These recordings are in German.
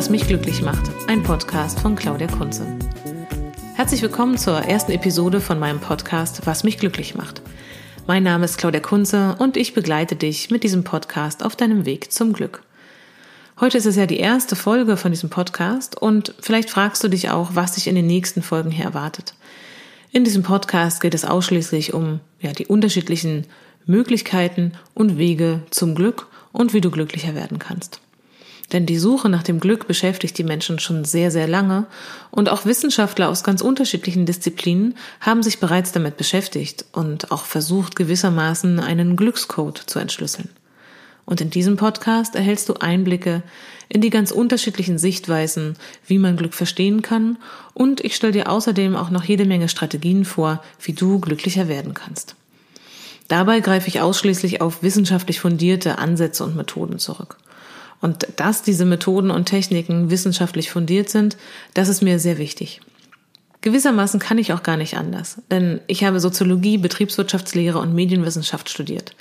Was mich glücklich macht, ein Podcast von Claudia Kunze. Herzlich willkommen zur ersten Episode von meinem Podcast Was mich glücklich macht. Mein Name ist Claudia Kunze und ich begleite dich mit diesem Podcast auf deinem Weg zum Glück. Heute ist es ja die erste Folge von diesem Podcast und vielleicht fragst du dich auch, was dich in den nächsten Folgen hier erwartet. In diesem Podcast geht es ausschließlich um ja, die unterschiedlichen Möglichkeiten und Wege zum Glück und wie du glücklicher werden kannst. Denn die Suche nach dem Glück beschäftigt die Menschen schon sehr, sehr lange und auch Wissenschaftler aus ganz unterschiedlichen Disziplinen haben sich bereits damit beschäftigt und auch versucht gewissermaßen einen Glückscode zu entschlüsseln. Und in diesem Podcast erhältst du Einblicke in die ganz unterschiedlichen Sichtweisen, wie man Glück verstehen kann und ich stelle dir außerdem auch noch jede Menge Strategien vor, wie du glücklicher werden kannst. Dabei greife ich ausschließlich auf wissenschaftlich fundierte Ansätze und Methoden zurück. Und dass diese Methoden und Techniken wissenschaftlich fundiert sind, das ist mir sehr wichtig. Gewissermaßen kann ich auch gar nicht anders, denn ich habe Soziologie, Betriebswirtschaftslehre und Medienwissenschaft studiert.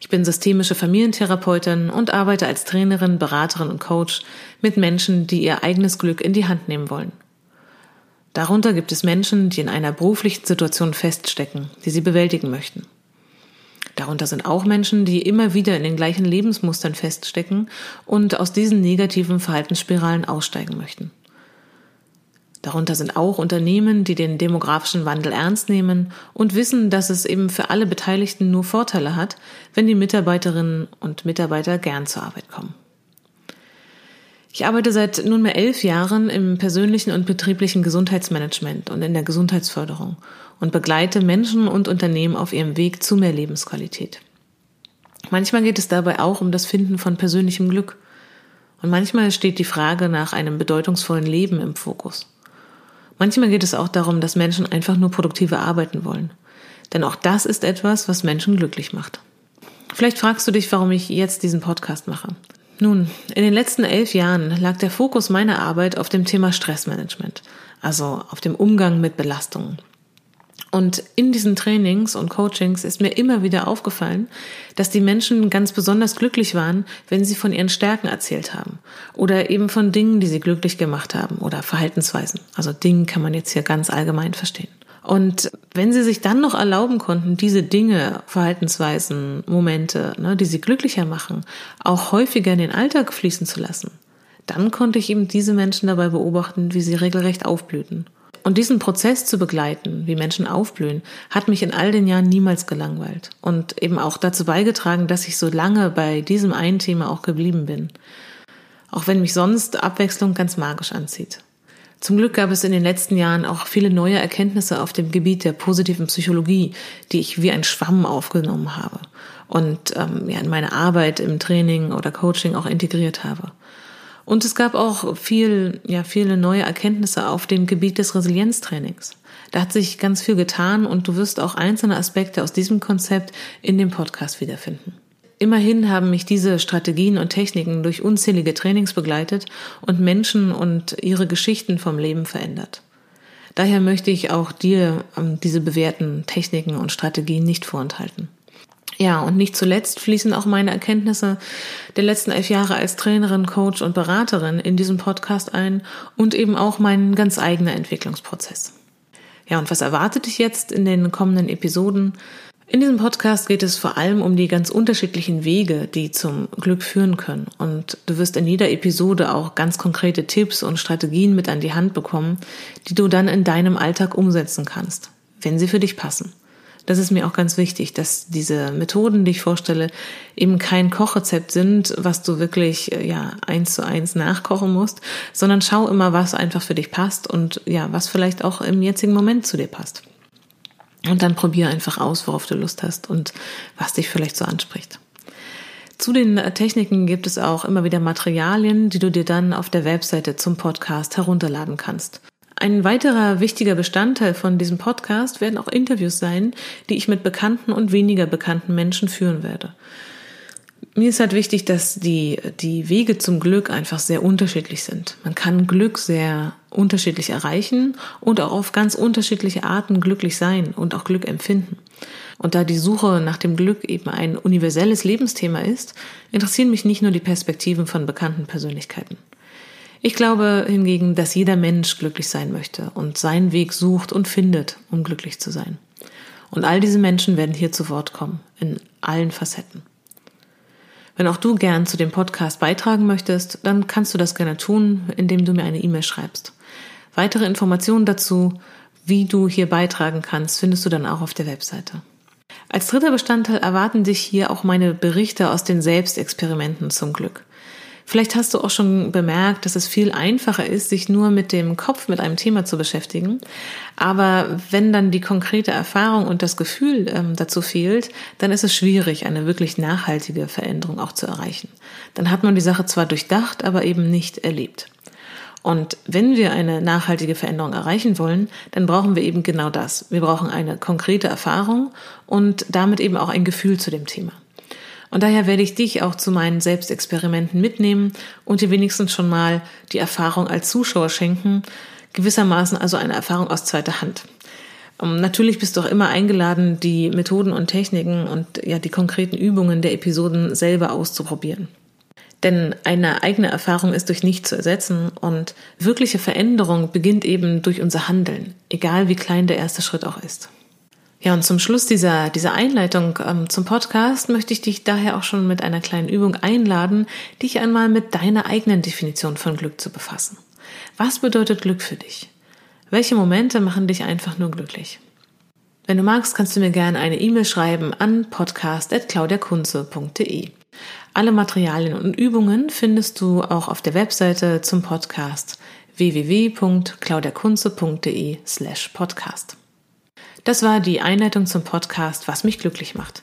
Ich bin systemische Familientherapeutin und arbeite als Trainerin, Beraterin und Coach mit Menschen, die ihr eigenes Glück in die Hand nehmen wollen. Darunter gibt es Menschen, die in einer beruflichen Situation feststecken, die sie bewältigen möchten. Darunter sind auch Menschen, die immer wieder in den gleichen Lebensmustern feststecken und aus diesen negativen Verhaltensspiralen aussteigen möchten. Darunter sind auch Unternehmen, die den demografischen Wandel ernst nehmen und wissen, dass es eben für alle Beteiligten nur Vorteile hat, wenn die Mitarbeiterinnen und Mitarbeiter gern zur Arbeit kommen. Ich arbeite seit nunmehr elf Jahren im persönlichen und betrieblichen Gesundheitsmanagement und in der Gesundheitsförderung und begleite Menschen und Unternehmen auf ihrem Weg zu mehr Lebensqualität. Manchmal geht es dabei auch um das Finden von persönlichem Glück. Und manchmal steht die Frage nach einem bedeutungsvollen Leben im Fokus. Manchmal geht es auch darum, dass Menschen einfach nur produktive arbeiten wollen. Denn auch das ist etwas, was Menschen glücklich macht. Vielleicht fragst du dich, warum ich jetzt diesen Podcast mache. Nun, in den letzten elf Jahren lag der Fokus meiner Arbeit auf dem Thema Stressmanagement, also auf dem Umgang mit Belastungen. Und in diesen Trainings und Coachings ist mir immer wieder aufgefallen, dass die Menschen ganz besonders glücklich waren, wenn sie von ihren Stärken erzählt haben oder eben von Dingen, die sie glücklich gemacht haben oder Verhaltensweisen. Also Dingen kann man jetzt hier ganz allgemein verstehen. Und wenn sie sich dann noch erlauben konnten, diese Dinge, Verhaltensweisen, Momente, ne, die sie glücklicher machen, auch häufiger in den Alltag fließen zu lassen, dann konnte ich eben diese Menschen dabei beobachten, wie sie regelrecht aufblühten. Und diesen Prozess zu begleiten, wie Menschen aufblühen, hat mich in all den Jahren niemals gelangweilt und eben auch dazu beigetragen, dass ich so lange bei diesem einen Thema auch geblieben bin. Auch wenn mich sonst Abwechslung ganz magisch anzieht. Zum Glück gab es in den letzten Jahren auch viele neue Erkenntnisse auf dem Gebiet der positiven Psychologie, die ich wie ein Schwamm aufgenommen habe und ähm, ja, in meine Arbeit im Training oder Coaching auch integriert habe. Und es gab auch viel, ja, viele neue Erkenntnisse auf dem Gebiet des Resilienztrainings. Da hat sich ganz viel getan und du wirst auch einzelne Aspekte aus diesem Konzept in dem Podcast wiederfinden. Immerhin haben mich diese Strategien und Techniken durch unzählige Trainings begleitet und Menschen und ihre Geschichten vom Leben verändert. Daher möchte ich auch dir ähm, diese bewährten Techniken und Strategien nicht vorenthalten. Ja, und nicht zuletzt fließen auch meine Erkenntnisse der letzten elf Jahre als Trainerin, Coach und Beraterin in diesen Podcast ein und eben auch mein ganz eigener Entwicklungsprozess. Ja, und was erwartet dich jetzt in den kommenden Episoden? In diesem Podcast geht es vor allem um die ganz unterschiedlichen Wege, die zum Glück führen können. Und du wirst in jeder Episode auch ganz konkrete Tipps und Strategien mit an die Hand bekommen, die du dann in deinem Alltag umsetzen kannst, wenn sie für dich passen das ist mir auch ganz wichtig, dass diese Methoden, die ich vorstelle, eben kein Kochrezept sind, was du wirklich äh, ja eins zu eins nachkochen musst, sondern schau immer, was einfach für dich passt und ja, was vielleicht auch im jetzigen Moment zu dir passt. Und dann probier einfach aus, worauf du Lust hast und was dich vielleicht so anspricht. Zu den äh, Techniken gibt es auch immer wieder Materialien, die du dir dann auf der Webseite zum Podcast herunterladen kannst. Ein weiterer wichtiger Bestandteil von diesem Podcast werden auch Interviews sein, die ich mit bekannten und weniger bekannten Menschen führen werde. Mir ist halt wichtig, dass die, die Wege zum Glück einfach sehr unterschiedlich sind. Man kann Glück sehr unterschiedlich erreichen und auch auf ganz unterschiedliche Arten glücklich sein und auch Glück empfinden. Und da die Suche nach dem Glück eben ein universelles Lebensthema ist, interessieren mich nicht nur die Perspektiven von bekannten Persönlichkeiten. Ich glaube hingegen, dass jeder Mensch glücklich sein möchte und seinen Weg sucht und findet, um glücklich zu sein. Und all diese Menschen werden hier zu Wort kommen, in allen Facetten. Wenn auch du gern zu dem Podcast beitragen möchtest, dann kannst du das gerne tun, indem du mir eine E-Mail schreibst. Weitere Informationen dazu, wie du hier beitragen kannst, findest du dann auch auf der Webseite. Als dritter Bestandteil erwarten dich hier auch meine Berichte aus den Selbstexperimenten zum Glück. Vielleicht hast du auch schon bemerkt, dass es viel einfacher ist, sich nur mit dem Kopf mit einem Thema zu beschäftigen. Aber wenn dann die konkrete Erfahrung und das Gefühl ähm, dazu fehlt, dann ist es schwierig, eine wirklich nachhaltige Veränderung auch zu erreichen. Dann hat man die Sache zwar durchdacht, aber eben nicht erlebt. Und wenn wir eine nachhaltige Veränderung erreichen wollen, dann brauchen wir eben genau das. Wir brauchen eine konkrete Erfahrung und damit eben auch ein Gefühl zu dem Thema. Und daher werde ich dich auch zu meinen Selbstexperimenten mitnehmen und dir wenigstens schon mal die Erfahrung als Zuschauer schenken, gewissermaßen also eine Erfahrung aus zweiter Hand. Ähm, natürlich bist du auch immer eingeladen, die Methoden und Techniken und ja die konkreten Übungen der Episoden selber auszuprobieren. Denn eine eigene Erfahrung ist durch nichts zu ersetzen und wirkliche Veränderung beginnt eben durch unser Handeln, egal wie klein der erste Schritt auch ist. Ja, und zum Schluss dieser, dieser Einleitung ähm, zum Podcast möchte ich dich daher auch schon mit einer kleinen Übung einladen, dich einmal mit deiner eigenen Definition von Glück zu befassen. Was bedeutet Glück für dich? Welche Momente machen dich einfach nur glücklich? Wenn du magst, kannst du mir gerne eine E-Mail schreiben an podcast.claudiakunze.de. Alle Materialien und Übungen findest du auch auf der Webseite zum Podcast www.claudiakunze.de slash podcast. Das war die Einleitung zum Podcast Was mich glücklich macht.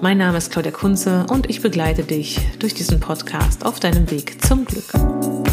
Mein Name ist Claudia Kunze und ich begleite dich durch diesen Podcast auf deinem Weg zum Glück.